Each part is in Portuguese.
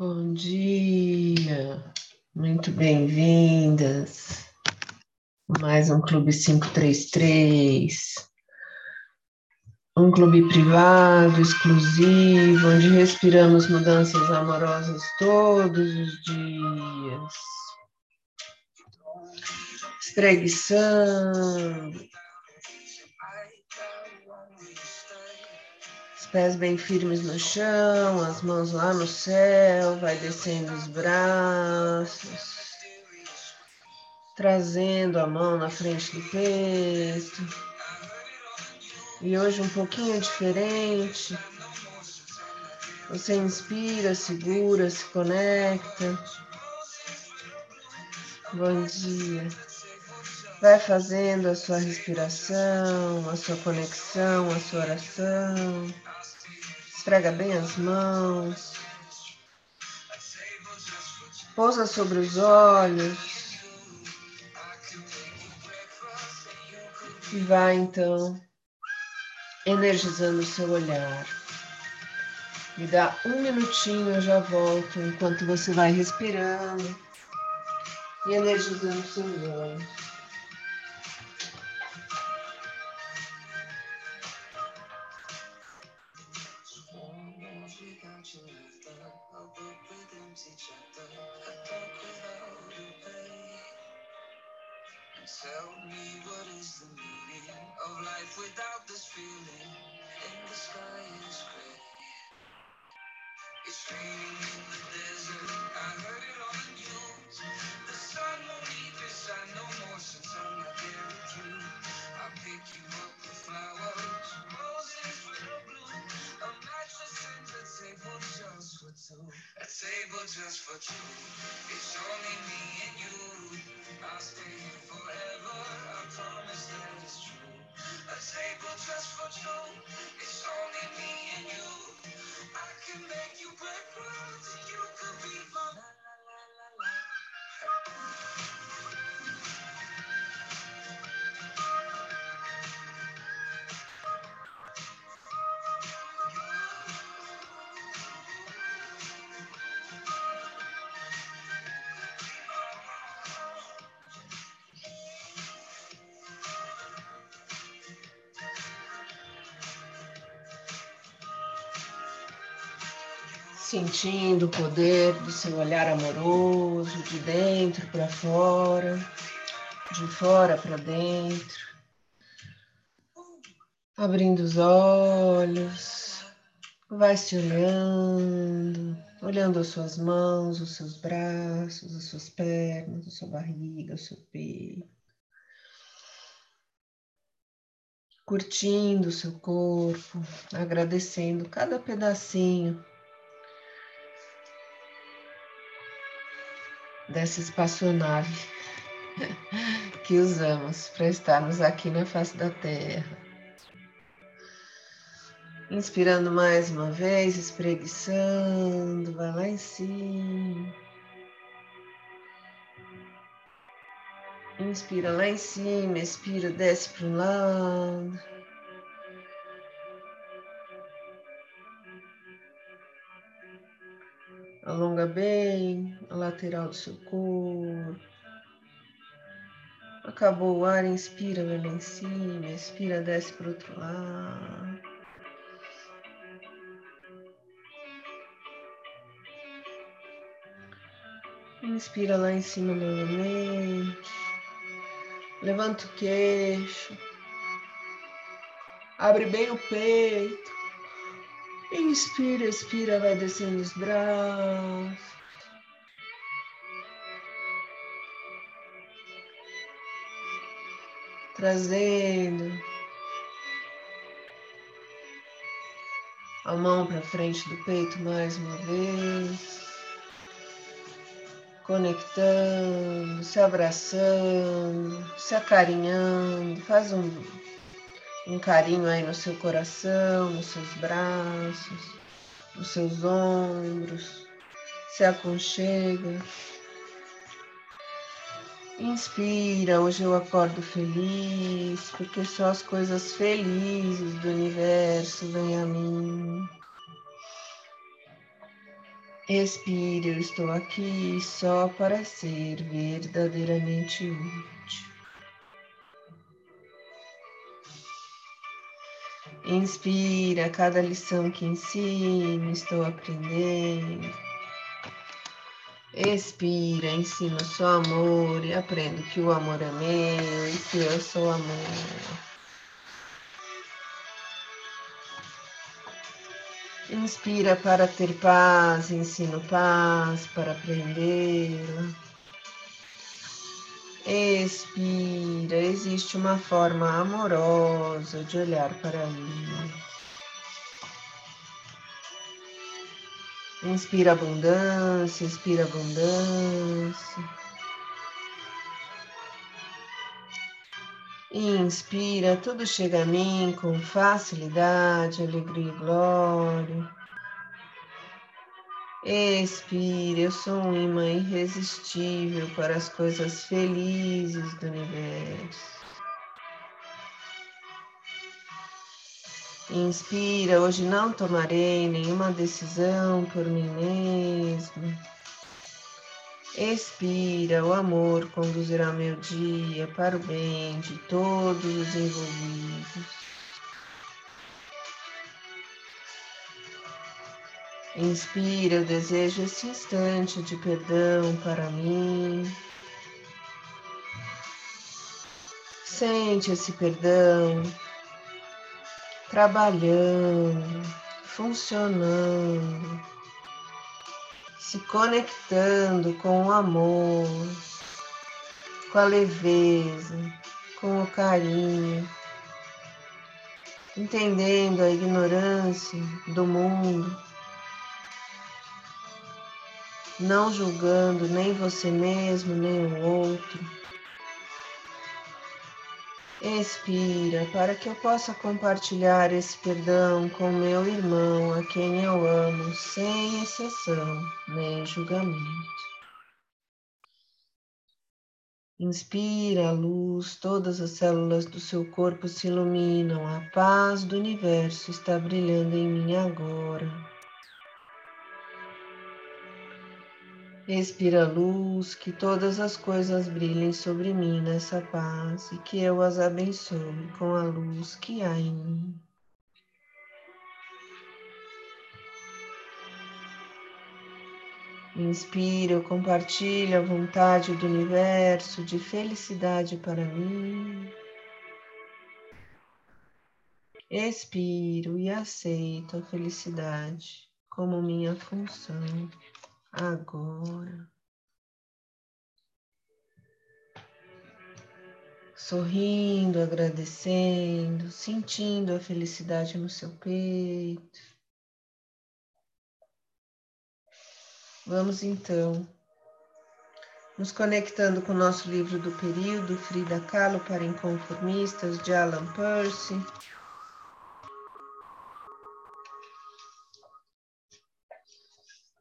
Bom dia, muito bem-vindas. Mais um Clube 533. Um clube privado, exclusivo, onde respiramos mudanças amorosas todos os dias. Espreguiçando, pés bem firmes no chão, as mãos lá no céu, vai descendo os braços, trazendo a mão na frente do peito. E hoje um pouquinho diferente. Você inspira, segura, se conecta. Bom dia. Vai fazendo a sua respiração, a sua conexão, a sua oração. Esfrega bem as mãos. Pousa sobre os olhos. E vai então energizando o seu olhar. Me dá um minutinho, eu já volto, enquanto você vai respirando e energizando seus olhos. Sentindo o poder do seu olhar amoroso de dentro para fora, de fora para dentro, abrindo os olhos, vai se olhando, olhando as suas mãos, os seus braços, as suas pernas, a sua barriga, o seu peito. Curtindo o seu corpo, agradecendo cada pedacinho dessa espaçonave que usamos para estarmos aqui na face da Terra. Inspirando mais uma vez, espreguiçando, vai lá em cima. Inspira lá em cima, expira, desce para o lado. Alonga bem a lateral do seu corpo. Acabou o ar, inspira, vai lá em cima, expira, desce para o outro lado. Inspira lá em cima novamente. Levanta o queixo. Abre bem o peito. Inspira, expira, vai descendo os braços. Trazendo a mão para frente do peito mais uma vez. Conectando, se abraçando, se acarinhando. Faz um um carinho aí no seu coração, nos seus braços, nos seus ombros. Se aconchega. Inspira, hoje eu acordo feliz, porque só as coisas felizes do universo vêm a mim. Expire, eu estou aqui só para ser verdadeiramente útil. Inspira cada lição que ensino, estou aprendendo. Expira, ensino só amor e aprendo que o amor é meu e que eu sou amor. Inspira para ter paz, ensino paz para aprendê-la. Expira, existe uma forma amorosa de olhar para mim. Inspira abundância, expira abundância. Inspira, tudo chega a mim com facilidade, alegria e glória. Expira, eu sou um imã irresistível para as coisas felizes do universo. Inspira, hoje não tomarei nenhuma decisão por mim mesmo. Expira, o amor conduzirá meu dia para o bem de todos os envolvidos. Inspira, eu desejo esse instante de perdão para mim. Sente esse perdão trabalhando, funcionando se conectando com o amor, com a leveza, com o carinho, entendendo a ignorância do mundo, não julgando nem você mesmo, nem o outro Expira para que eu possa compartilhar esse perdão com meu irmão, a quem eu amo, sem exceção nem julgamento. Inspira a luz, todas as células do seu corpo se iluminam, a paz do universo está brilhando em mim agora. Expira luz, que todas as coisas brilhem sobre mim nessa paz e que eu as abençoe com a luz que há em mim. Inspira, eu compartilho a vontade do universo de felicidade para mim. Expiro e aceito a felicidade como minha função agora. Sorrindo, agradecendo, sentindo a felicidade no seu peito. Vamos então nos conectando com o nosso livro do período, Frida Kahlo para Inconformistas, de Alan Percy.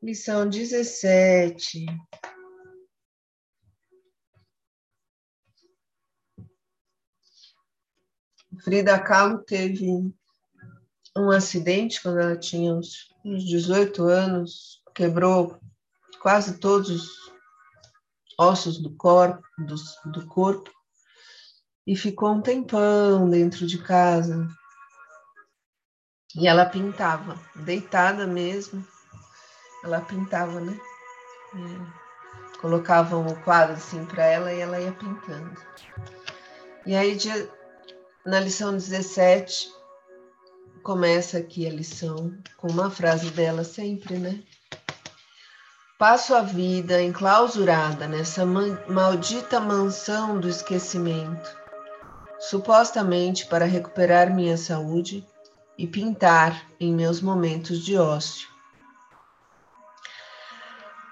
Lição 17. Frida Kahlo teve um acidente quando ela tinha uns, uns 18 anos, quebrou quase todos os ossos do corpo, do, do corpo e ficou um tempão dentro de casa. E ela pintava, deitada mesmo, ela pintava, né? É, colocavam o quadro assim para ela e ela ia pintando. E aí, na lição 17, começa aqui a lição com uma frase dela sempre, né? Passo a vida enclausurada nessa maldita mansão do esquecimento, supostamente para recuperar minha saúde e pintar em meus momentos de ócio.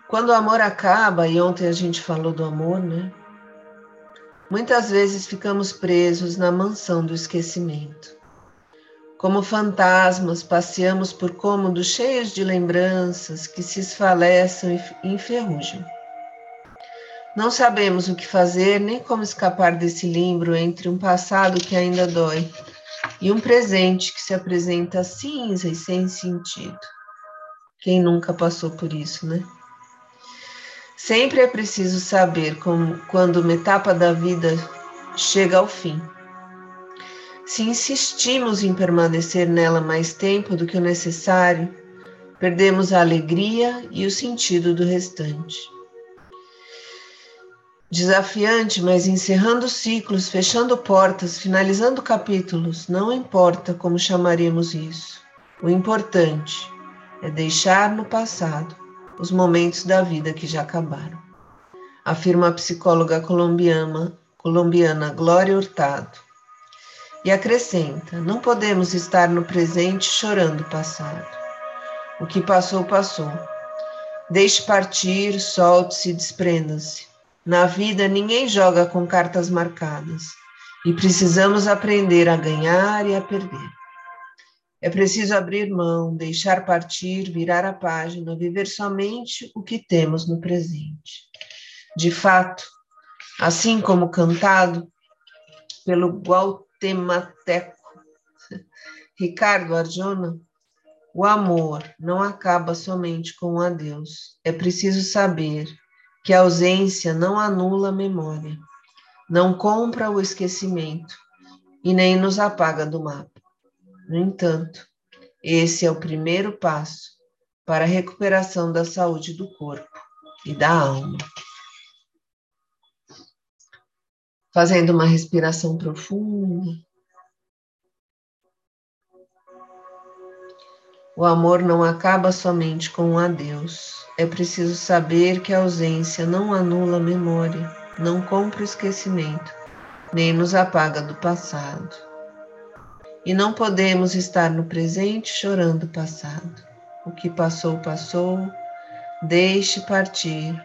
Quando o amor acaba, e ontem a gente falou do amor, né? Muitas vezes ficamos presos na mansão do esquecimento. Como fantasmas, passeamos por cômodos cheios de lembranças que se esfalecem e enferrujam. Não sabemos o que fazer nem como escapar desse limbo entre um passado que ainda dói e um presente que se apresenta cinza e sem sentido. Quem nunca passou por isso, né? Sempre é preciso saber como, quando uma etapa da vida chega ao fim. Se insistimos em permanecer nela mais tempo do que o necessário, perdemos a alegria e o sentido do restante. Desafiante, mas encerrando ciclos, fechando portas, finalizando capítulos, não importa como chamaríamos isso. O importante é deixar no passado os momentos da vida que já acabaram. Afirma a psicóloga colombiana, colombiana Glória Hurtado. E acrescenta: não podemos estar no presente chorando o passado. O que passou, passou. Deixe partir, solte-se, desprenda-se. Na vida, ninguém joga com cartas marcadas e precisamos aprender a ganhar e a perder. É preciso abrir mão, deixar partir, virar a página, viver somente o que temos no presente. De fato, assim como cantado pelo Gualtemateco Ricardo Arjona, o amor não acaba somente com o adeus. É preciso saber que a ausência não anula a memória, não compra o esquecimento e nem nos apaga do mapa. No entanto, esse é o primeiro passo para a recuperação da saúde do corpo e da alma. Fazendo uma respiração profunda. O amor não acaba somente com um adeus. É preciso saber que a ausência não anula a memória, não compra o esquecimento, nem nos apaga do passado. E não podemos estar no presente chorando o passado. O que passou, passou. Deixe partir.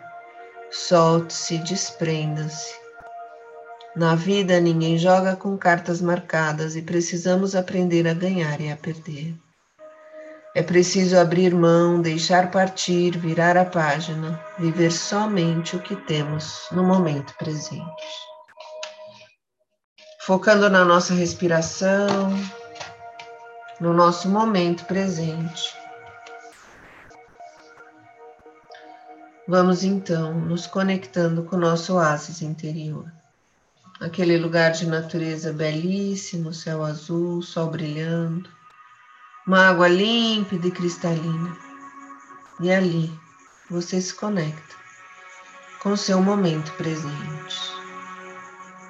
Solte-se, desprenda-se. Na vida, ninguém joga com cartas marcadas e precisamos aprender a ganhar e a perder. É preciso abrir mão, deixar partir, virar a página, viver somente o que temos no momento presente. Focando na nossa respiração, no nosso momento presente. Vamos então nos conectando com o nosso oásis interior. Aquele lugar de natureza belíssimo, céu azul, sol brilhando uma água límpida e cristalina. E ali você se conecta com o seu momento presente.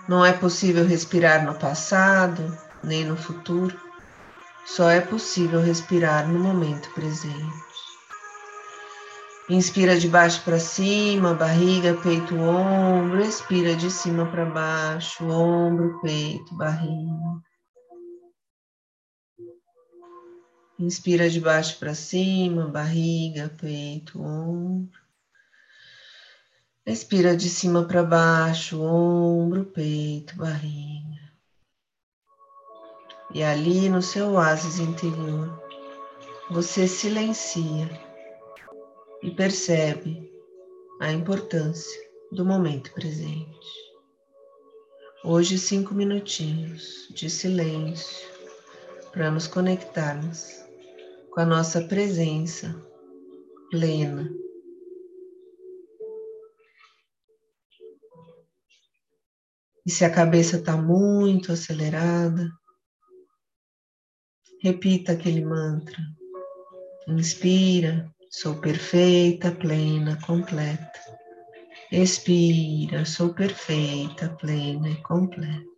Não é possível respirar no passado, nem no futuro. Só é possível respirar no momento presente. Inspira de baixo para cima, barriga, peito, ombro. Expira de cima para baixo, ombro, peito, barriga. Inspira de baixo para cima, barriga, peito, ombro. Expira de cima para baixo, ombro, peito, barriga. E ali no seu oásis interior, você silencia e percebe a importância do momento presente. Hoje, cinco minutinhos de silêncio para nos conectarmos com a nossa presença plena. E se a cabeça está muito acelerada, repita aquele mantra. Inspira, sou perfeita, plena, completa. Expira, sou perfeita, plena e completa.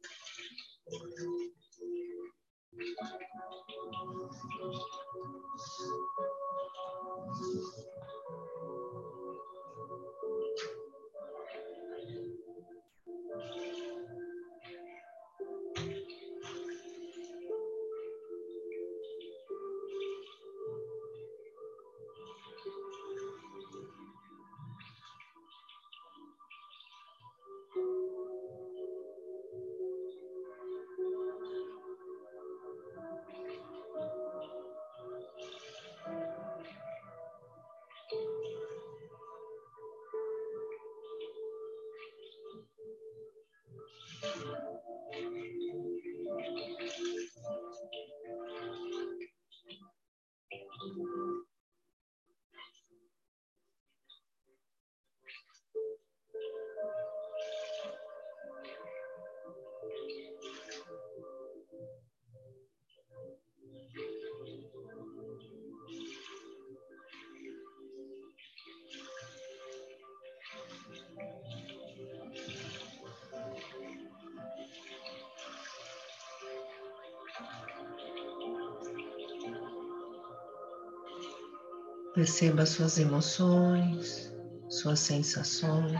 Perceba suas emoções, suas sensações.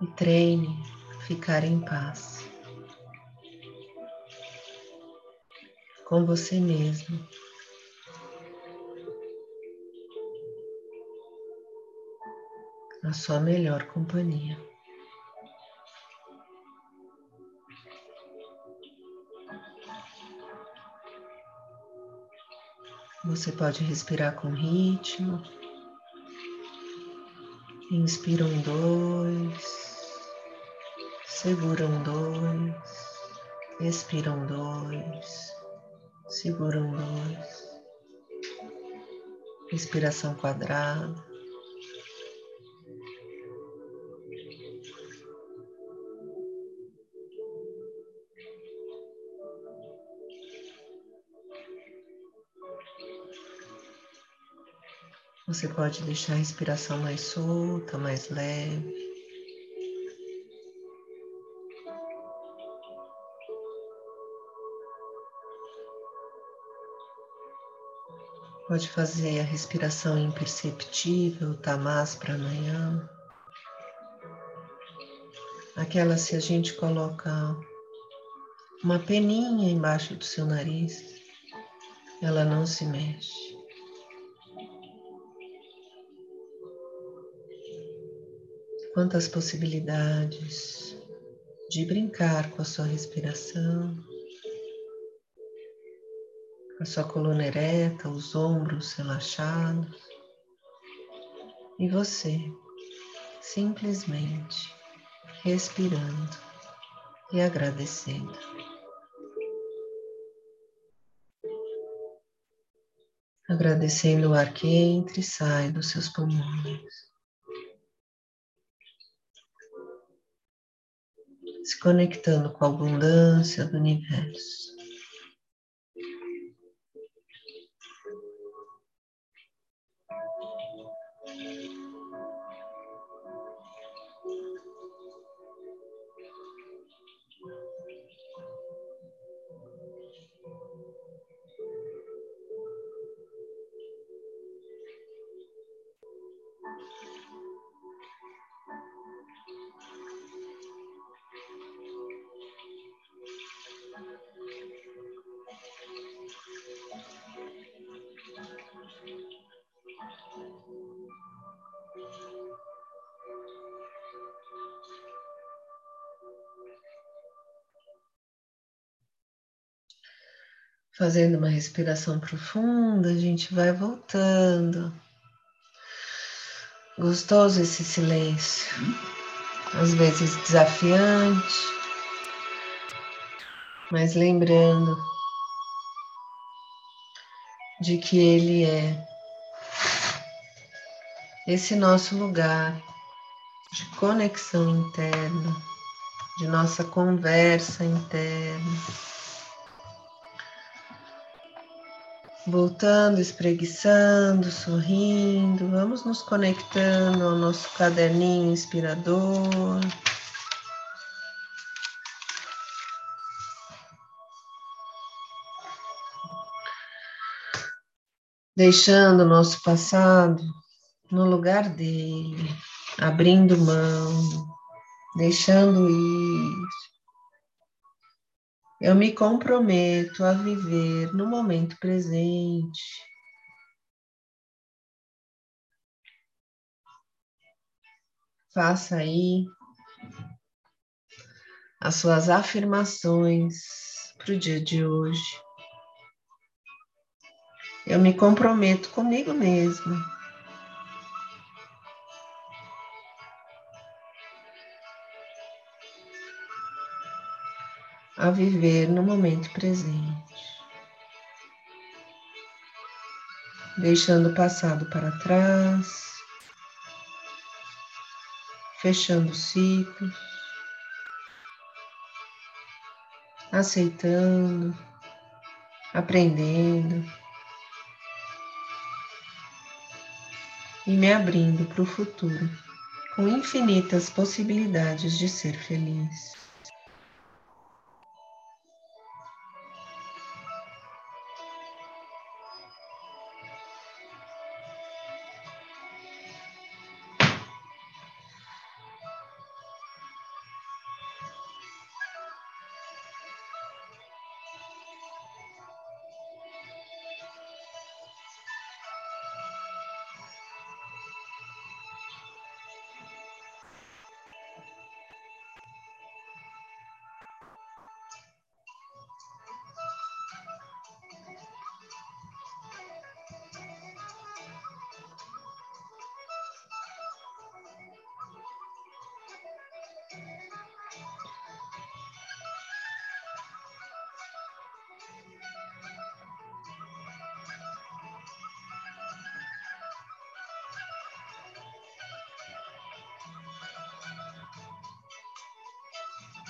E treine ficar em paz com você mesmo. A sua melhor companhia. Você pode respirar com ritmo. Inspira um, dois. Segura um, dois. Expira um, dois. Segura um, dois. Respiração quadrada. Você pode deixar a respiração mais solta, mais leve. Pode fazer a respiração imperceptível, tamas para amanhã. Aquela se a gente coloca uma peninha embaixo do seu nariz, ela não se mexe. Quantas possibilidades de brincar com a sua respiração, a sua coluna ereta, os ombros relaxados, e você simplesmente respirando e agradecendo. Agradecendo o ar que entra e sai dos seus pulmões. Se conectando com a abundância do universo. Fazendo uma respiração profunda, a gente vai voltando. Gostoso esse silêncio, às vezes desafiante, mas lembrando de que ele é esse nosso lugar de conexão interna, de nossa conversa interna Voltando, espreguiçando, sorrindo, vamos nos conectando ao nosso caderninho inspirador. Deixando o nosso passado no lugar dele, abrindo mão, deixando ir, eu me comprometo a viver no momento presente. Faça aí as suas afirmações para o dia de hoje. Eu me comprometo comigo mesmo a viver no momento presente, deixando o passado para trás, fechando ciclos, aceitando, aprendendo e me abrindo para o futuro com infinitas possibilidades de ser feliz.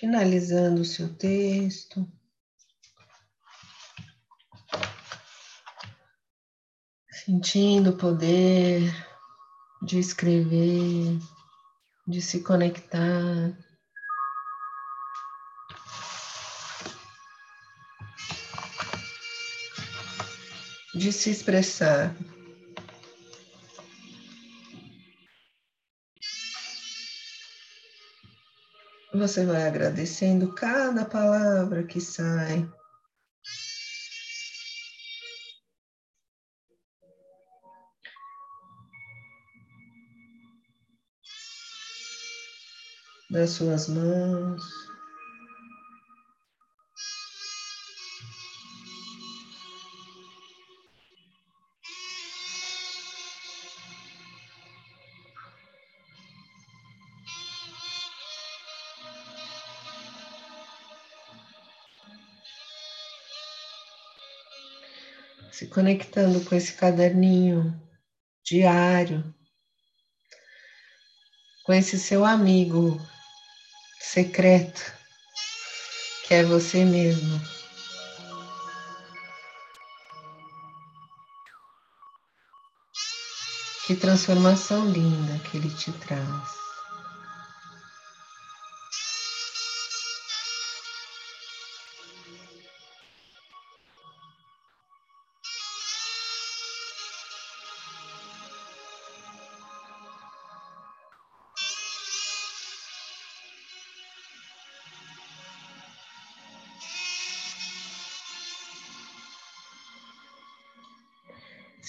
finalizando o seu texto. Sentindo o poder de escrever, de se conectar. De se expressar. Você vai agradecendo cada palavra que sai. Das suas mãos. Conectando com esse caderninho diário, com esse seu amigo secreto, que é você mesmo. Que transformação linda que ele te traz.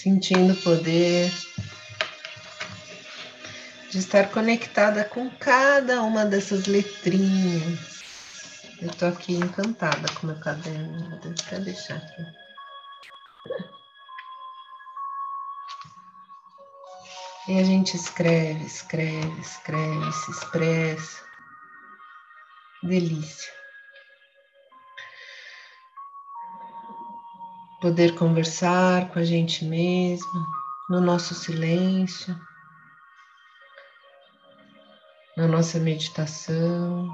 Sentindo o poder de estar conectada com cada uma dessas letrinhas. Eu tô aqui encantada com meu caderno, vou até deixar aqui. E a gente escreve, escreve, escreve, se expressa. Delícia. Poder conversar com a gente mesmo, no nosso silêncio, na nossa meditação.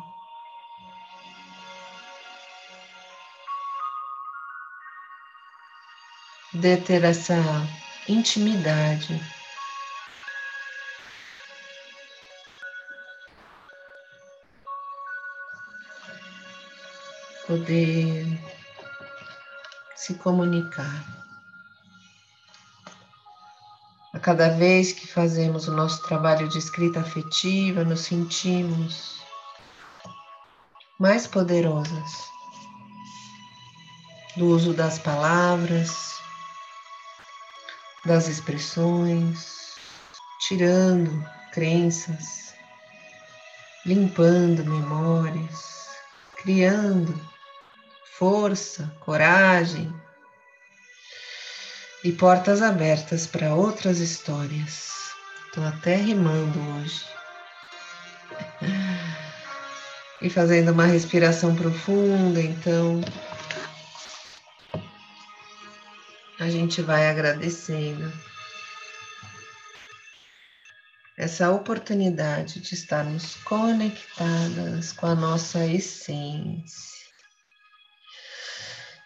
Poder ter essa intimidade. Poder se comunicar. A cada vez que fazemos o nosso trabalho de escrita afetiva, nos sentimos mais poderosas do uso das palavras, das expressões, tirando crenças, limpando memórias, criando força, coragem e portas abertas para outras histórias. Estou até rimando hoje. E fazendo uma respiração profunda, então a gente vai agradecendo essa oportunidade de estarmos conectadas com a nossa essência.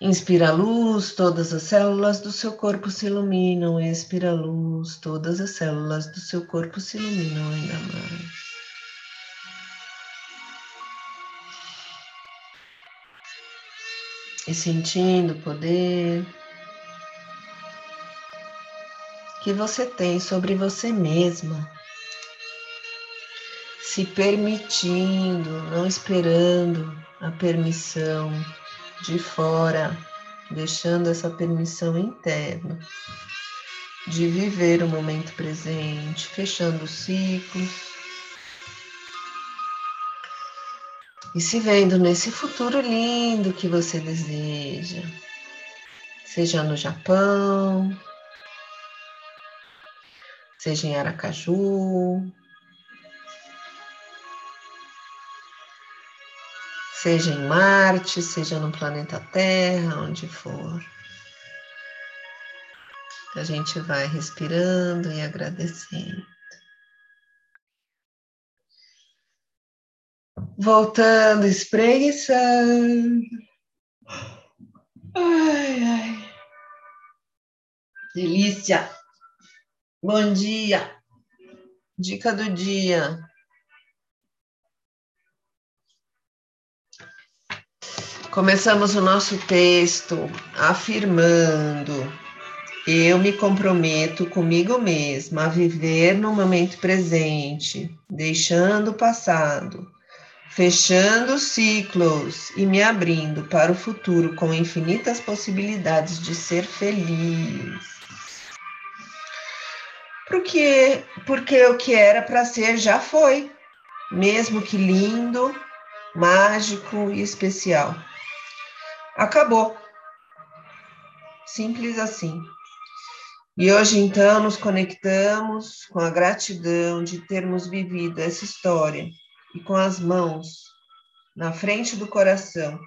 Inspira a luz, todas as células do seu corpo se iluminam. Expira a luz, todas as células do seu corpo se iluminam ainda mais. E sentindo o poder que você tem sobre você mesma se permitindo, não esperando a permissão de fora, deixando essa permissão interna de viver o momento presente, fechando os ciclos e se vendo nesse futuro lindo que você deseja, seja no Japão, seja em Aracaju, seja em Marte, seja no planeta Terra, onde for. A gente vai respirando e agradecendo. Voltando, espreguiçando. Ai, ai. Delícia. Bom dia. Dica do dia. Começamos o nosso texto afirmando: Eu me comprometo comigo mesma a viver no momento presente, deixando o passado, fechando ciclos e me abrindo para o futuro com infinitas possibilidades de ser feliz. Porque, porque o que era para ser já foi, mesmo que lindo, mágico e especial. Acabou. Simples assim. E hoje, então, nos conectamos com a gratidão de termos vivido essa história e com as mãos na frente do coração,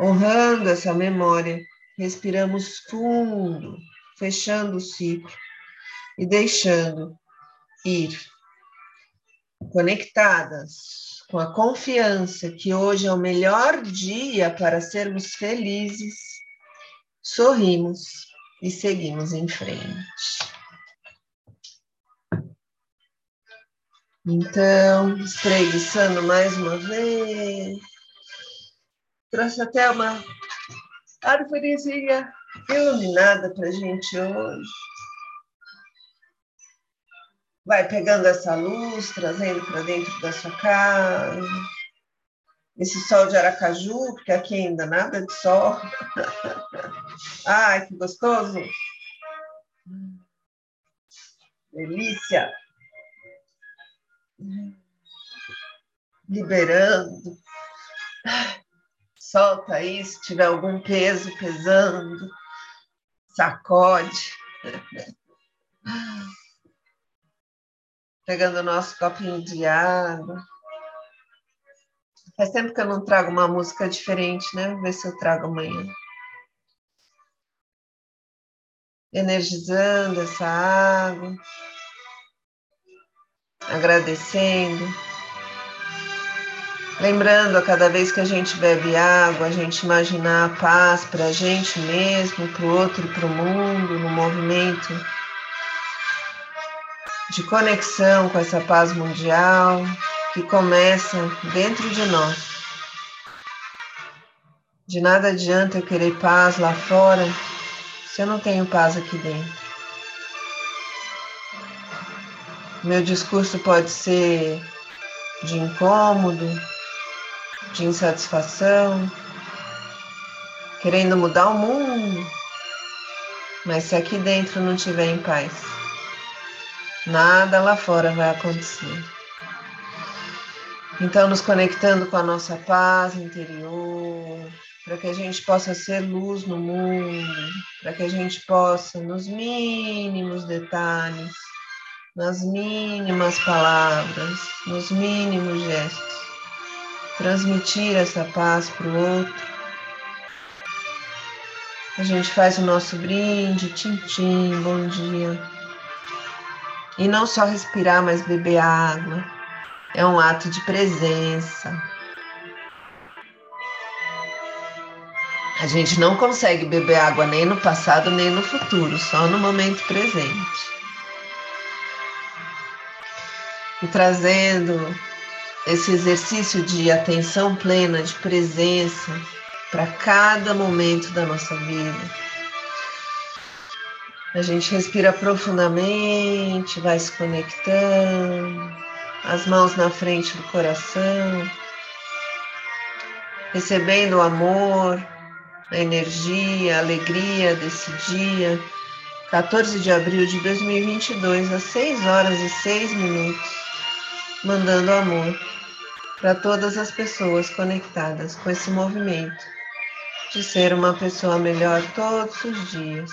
honrando essa memória, respiramos fundo, fechando o ciclo e deixando ir, conectadas com a confiança que hoje é o melhor dia para sermos felizes, sorrimos e seguimos em frente. Então, espreguiçando mais uma vez. Trouxe até uma árvorezinha iluminada para gente hoje vai pegando essa luz, trazendo para dentro da sua casa. Esse sol de Aracaju, porque aqui ainda nada de sol. Ai, que gostoso! Delícia! Liberando. Solta aí se tiver algum peso pesando. Sacode pegando o nosso copinho de água. Faz tempo que eu não trago uma música diferente, né? Vou ver se eu trago amanhã. Energizando essa água, agradecendo. Lembrando a cada vez que a gente bebe água, a gente imaginar a paz para a gente mesmo, para o outro e para o mundo, no movimento de conexão com essa paz mundial que começa dentro de nós. De nada adianta eu querer paz lá fora se eu não tenho paz aqui dentro. Meu discurso pode ser de incômodo, de insatisfação, querendo mudar o mundo, mas se aqui dentro não estiver em paz, Nada lá fora vai acontecer. Então, nos conectando com a nossa paz interior, para que a gente possa ser luz no mundo, para que a gente possa, nos mínimos detalhes, nas mínimas palavras, nos mínimos gestos, transmitir essa paz para o outro. A gente faz o nosso brinde, tintim, bom dia. E não só respirar, mas beber água. É um ato de presença. A gente não consegue beber água nem no passado nem no futuro, só no momento presente. E trazendo esse exercício de atenção plena, de presença para cada momento da nossa vida. A gente respira profundamente, vai se conectando, as mãos na frente do coração, recebendo o amor, a energia, a alegria desse dia, 14 de abril de 2022, às 6 horas e 6 minutos, mandando amor para todas as pessoas conectadas com esse movimento de ser uma pessoa melhor todos os dias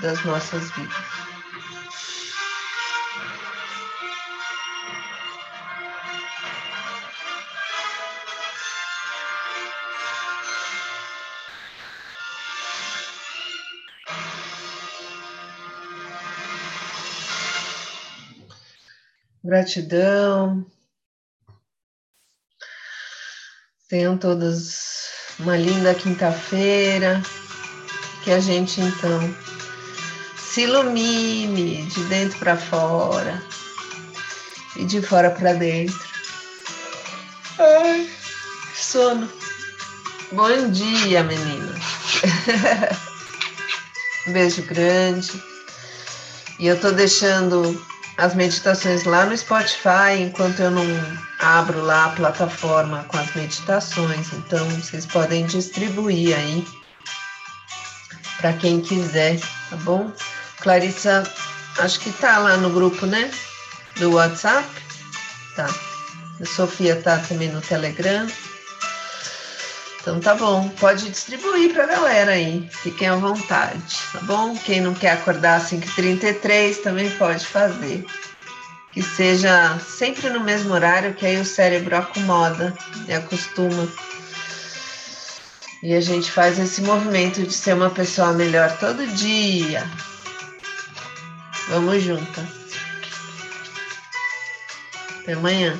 das nossas vidas. Gratidão. Tenham todos uma linda quinta-feira. Que a gente então se ilumine de dentro para fora e de fora para dentro. Ai, sono. Bom dia, meninas. Beijo grande. E eu tô deixando as meditações lá no Spotify enquanto eu não abro lá a plataforma com as meditações. Então vocês podem distribuir aí para quem quiser, tá bom? Clarissa, acho que tá lá no grupo, né? Do WhatsApp. Tá. A Sofia tá também no Telegram. Então tá bom, pode distribuir pra galera aí, fiquem à vontade, tá bom? Quem não quer acordar às 5h33 também pode fazer. Que seja sempre no mesmo horário, que aí o cérebro acomoda e acostuma. E a gente faz esse movimento de ser uma pessoa melhor todo dia, Vamos juntas. Até amanhã.